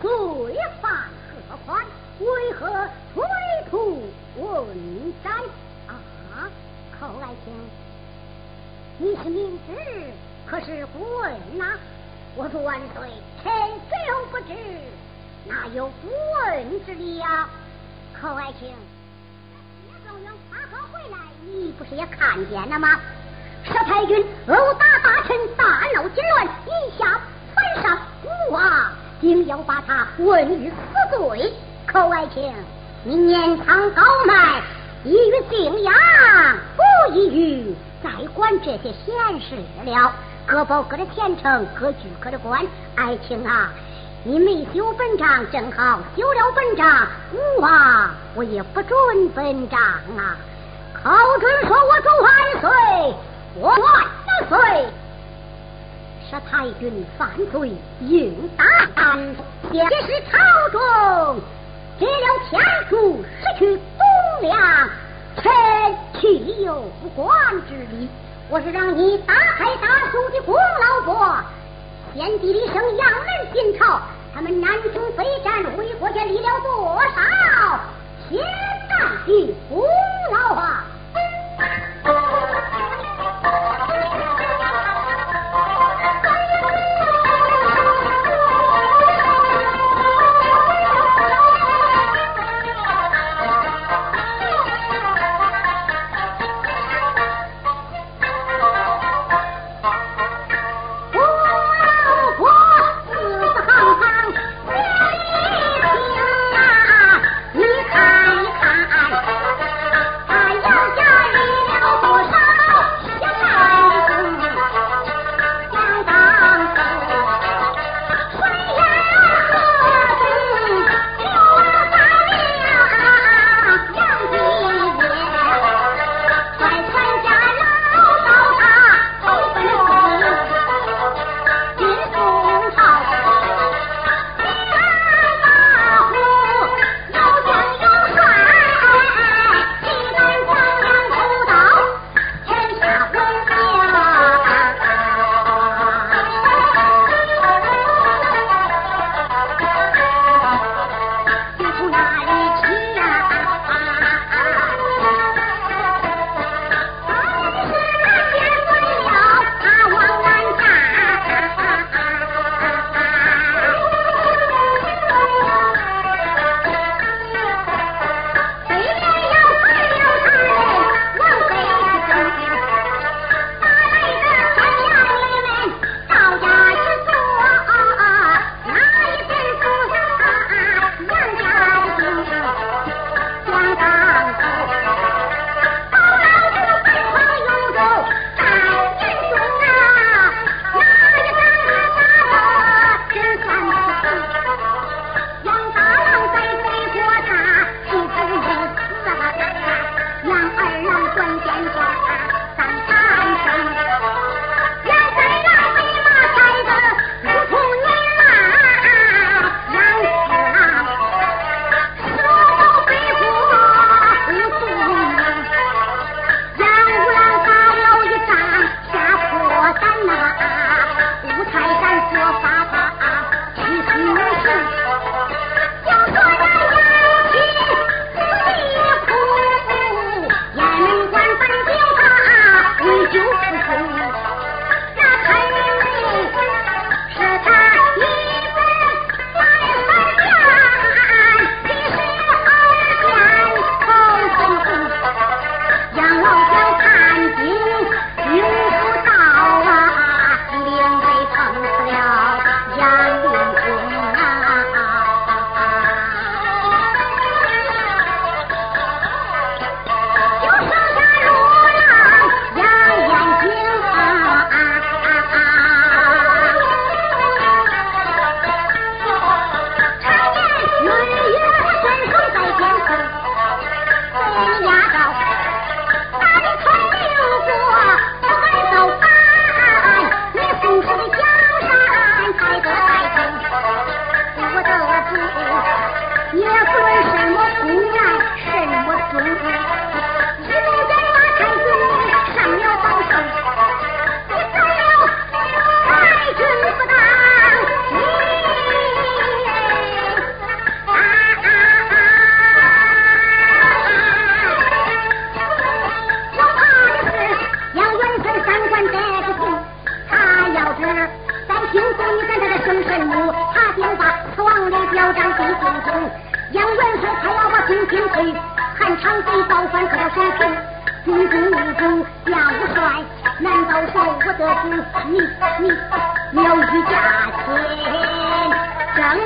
罪犯何宽？为何推土问斩？啊，寇爱卿，你是明知，可是不问呐？我说万岁，臣虽不知，哪有不问之理呀？寇爱卿，叶状元发号回来，你不是也看见了吗？佘太君殴打大臣，大闹金銮，一下犯上，吾啊，定要把他问于死罪。寇爱卿，你年长高迈，易于敬仰，不宜于再管这些闲事了。各保各的前程，各据各的官。爱卿啊，你没修本章，正好修了本章，吾啊，我也不准本章啊。寇准说：“我主万岁，万岁！”是太君犯罪，应打担。也是朝中借了天助，失去公粮，臣岂有不管之理？我是让你打开大宋的功劳簿，先帝一声洋人进朝，他们南征北战，为国家立了多少天大的功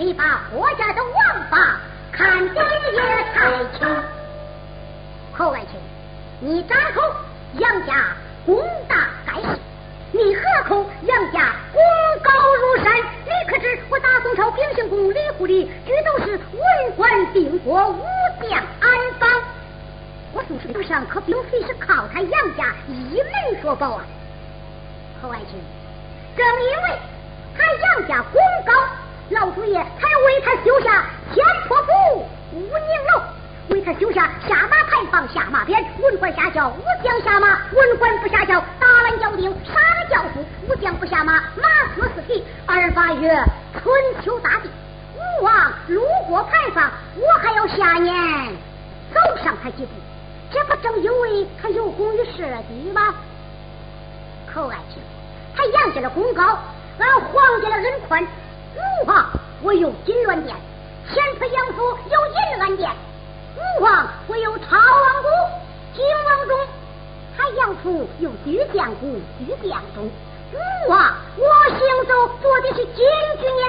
你把国家的王法看得也太轻。侯爱卿，你张口杨家功大盖世，你何口杨家功高如山？你可知我大宋朝秉行公李护理，举都是文官定国，武将安邦。我祖上可并非是靠他杨家一门所报啊！侯爱卿，正因为他杨家功高。老祖爷才为他修下天婆府、五宁楼，为他修下下马牌坊、下马鞭，文官下轿，武将下马，文官不下轿，打烂轿顶，杀了轿夫，武将不下马，马死四蹄。二八月春秋大地，吴王路过牌坊，我还要下年走上他几步，这不正因为他有功于社稷吗？寇爱卿，他养家的功高，俺皇家的人宽。吾皇我有金銮殿，天赐杨府有银銮殿，吾皇我有陶王谷、金王中，他杨府有徐相谷、徐相中。吾皇我行走做的是金军年，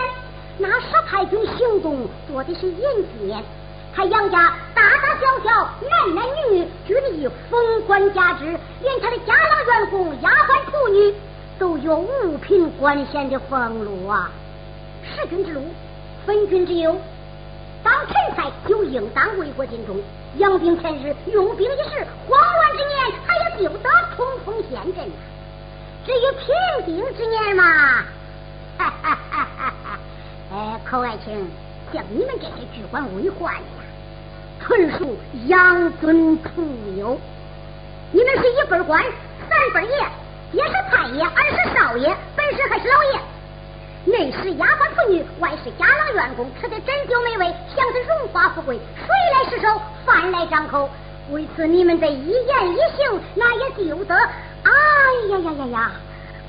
那十太君行动做的是银居年。他杨家大大小小、男男女女，均已封官加职，连他的家老员工、丫鬟仆女，都有五品官衔的俸禄啊！弑君之禄，分君之忧。当臣才就应当为国尽忠，养兵千日，用兵一时，慌乱之年，他也就得冲锋陷阵。至于平定之年嘛，哈哈哈哈哈！哎，寇爱卿，像你们这些居官为宦的呀，纯属养尊处优。你们是一辈官，三辈爷。爹是太爷，二是少爷，本是还是老爷。内是丫鬟妇女，外是家郎员工，吃的珍馐美味，享的荣华富贵，水来失手，饭来张口。为此，你们的一言一行，那也就得。哎呀呀呀呀！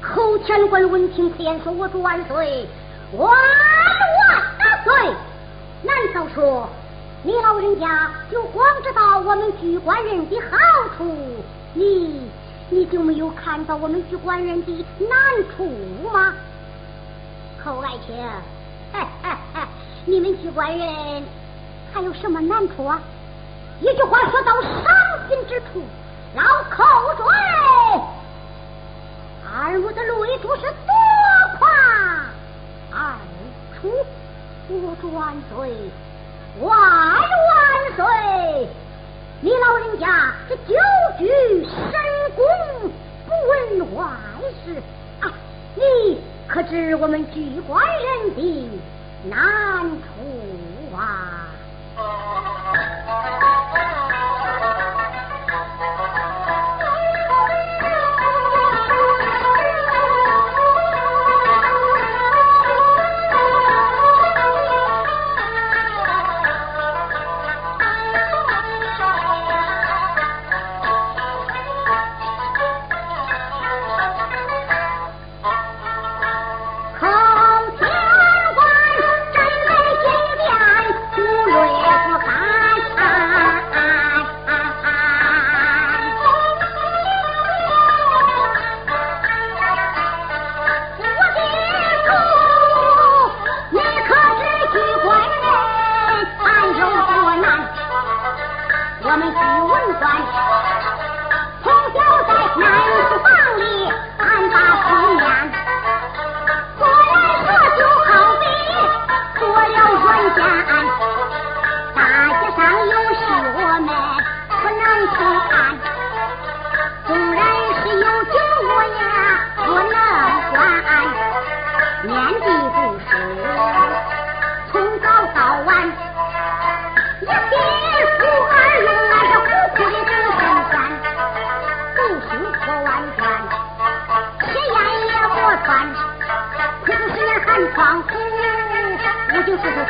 口天官闻听此言，说我主万岁，万万岁！难道说你老人家就光知道我们举官人的好处？你？你就没有看到我们举官人的难处吗？寇爱卿，你们举官人还有什么难处啊？一句话说到伤心之处，老寇准，二母的泪珠是多夸二处，我主万岁，万万岁！你老人家这久居深宫，不问外事，啊，你可知我们举官人的难处啊？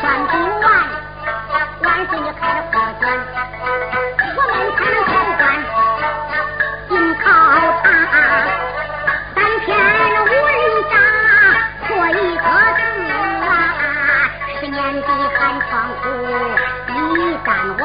我就是说算不完。万岁，你开了破卷，我们才能投官进考场。三篇文章错一个字，十年的寒窗苦一干完。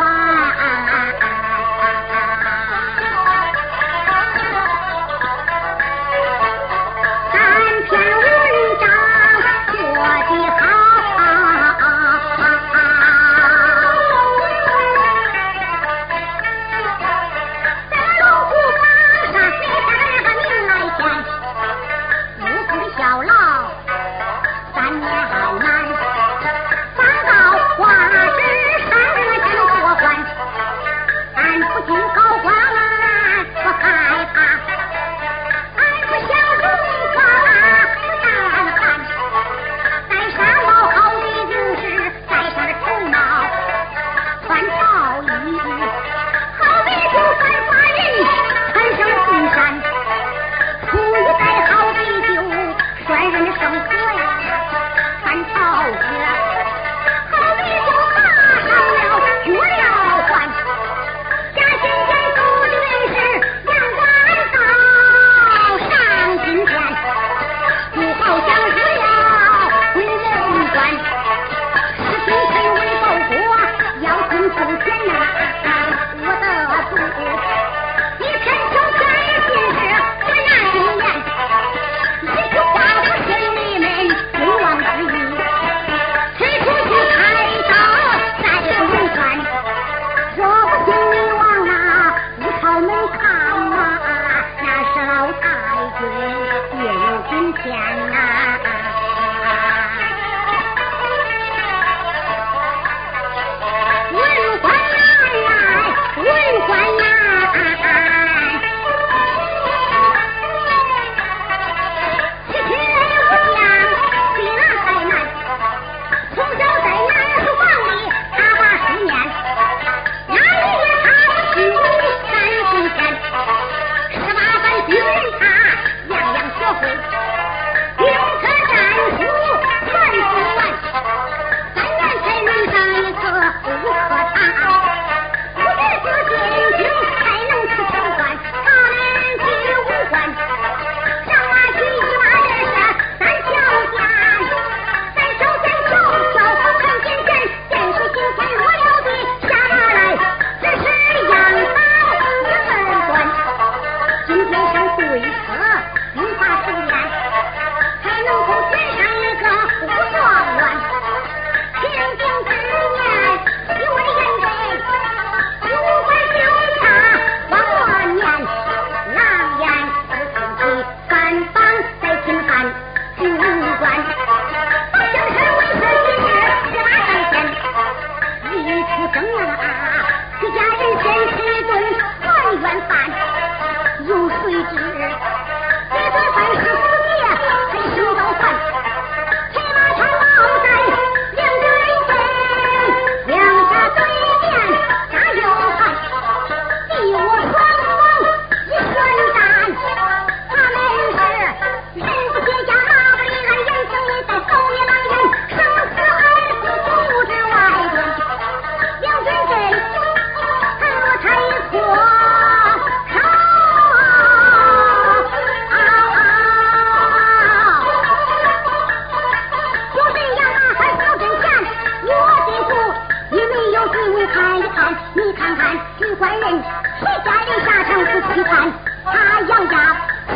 谁家的下场不稀罕他杨家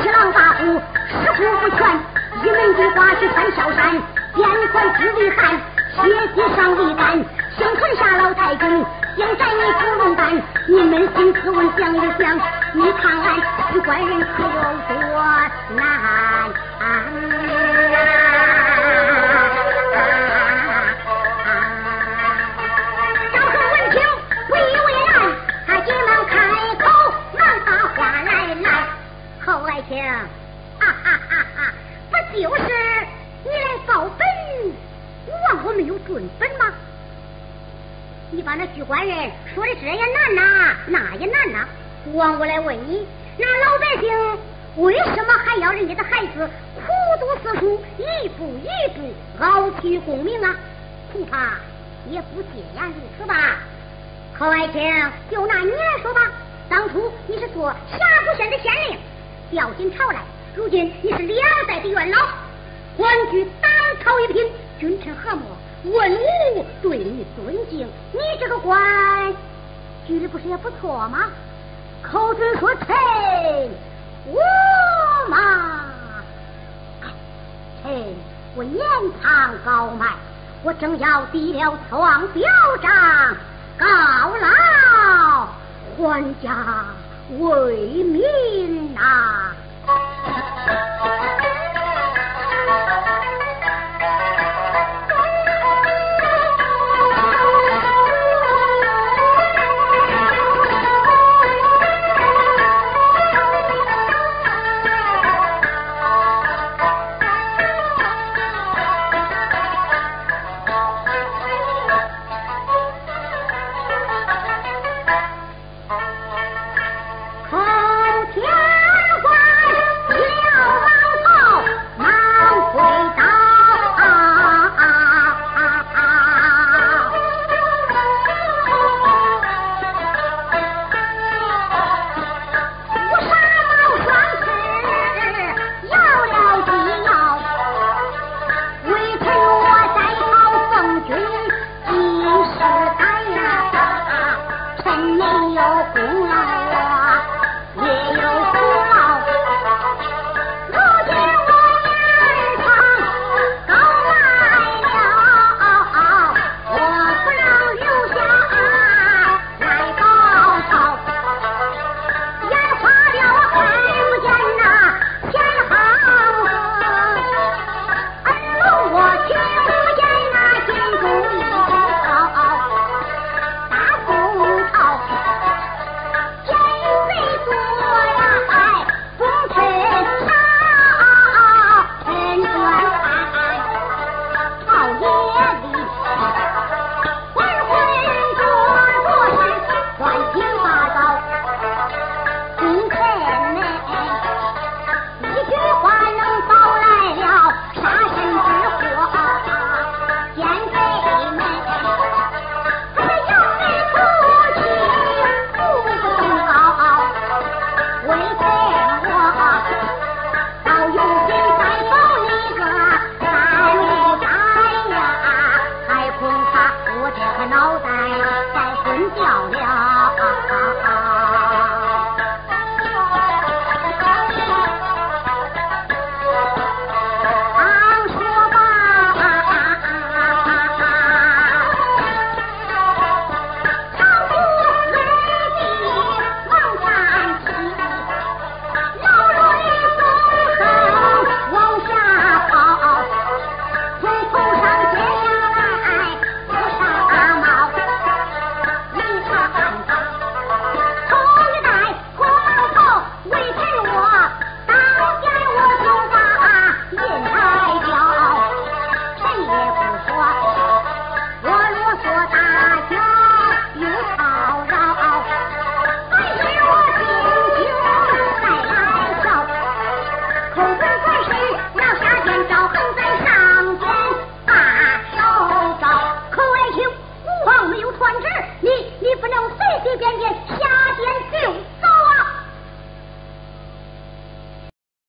七郎大户十户不全？一门中花去穿小山监管只为汉血记上为干幸存下老太公现在你不龙办你扪心自问想一想你看看是官人可有多难？啊王，我来问你，那老百姓为什么还要人家的孩子苦读四书，一步一步熬取功名啊，恐怕也不尽然如此吧。寇爱卿，就拿你来说吧，当初你是做峡谷县的县令，调进朝来，如今你是两代的元老，官居当朝一品，君臣和睦，文武对你尊敬，你这个官举的不是也不错吗？寇准说：“臣我嘛，臣我掩藏高迈，我正要递了创表彰，告老还家为民呐。”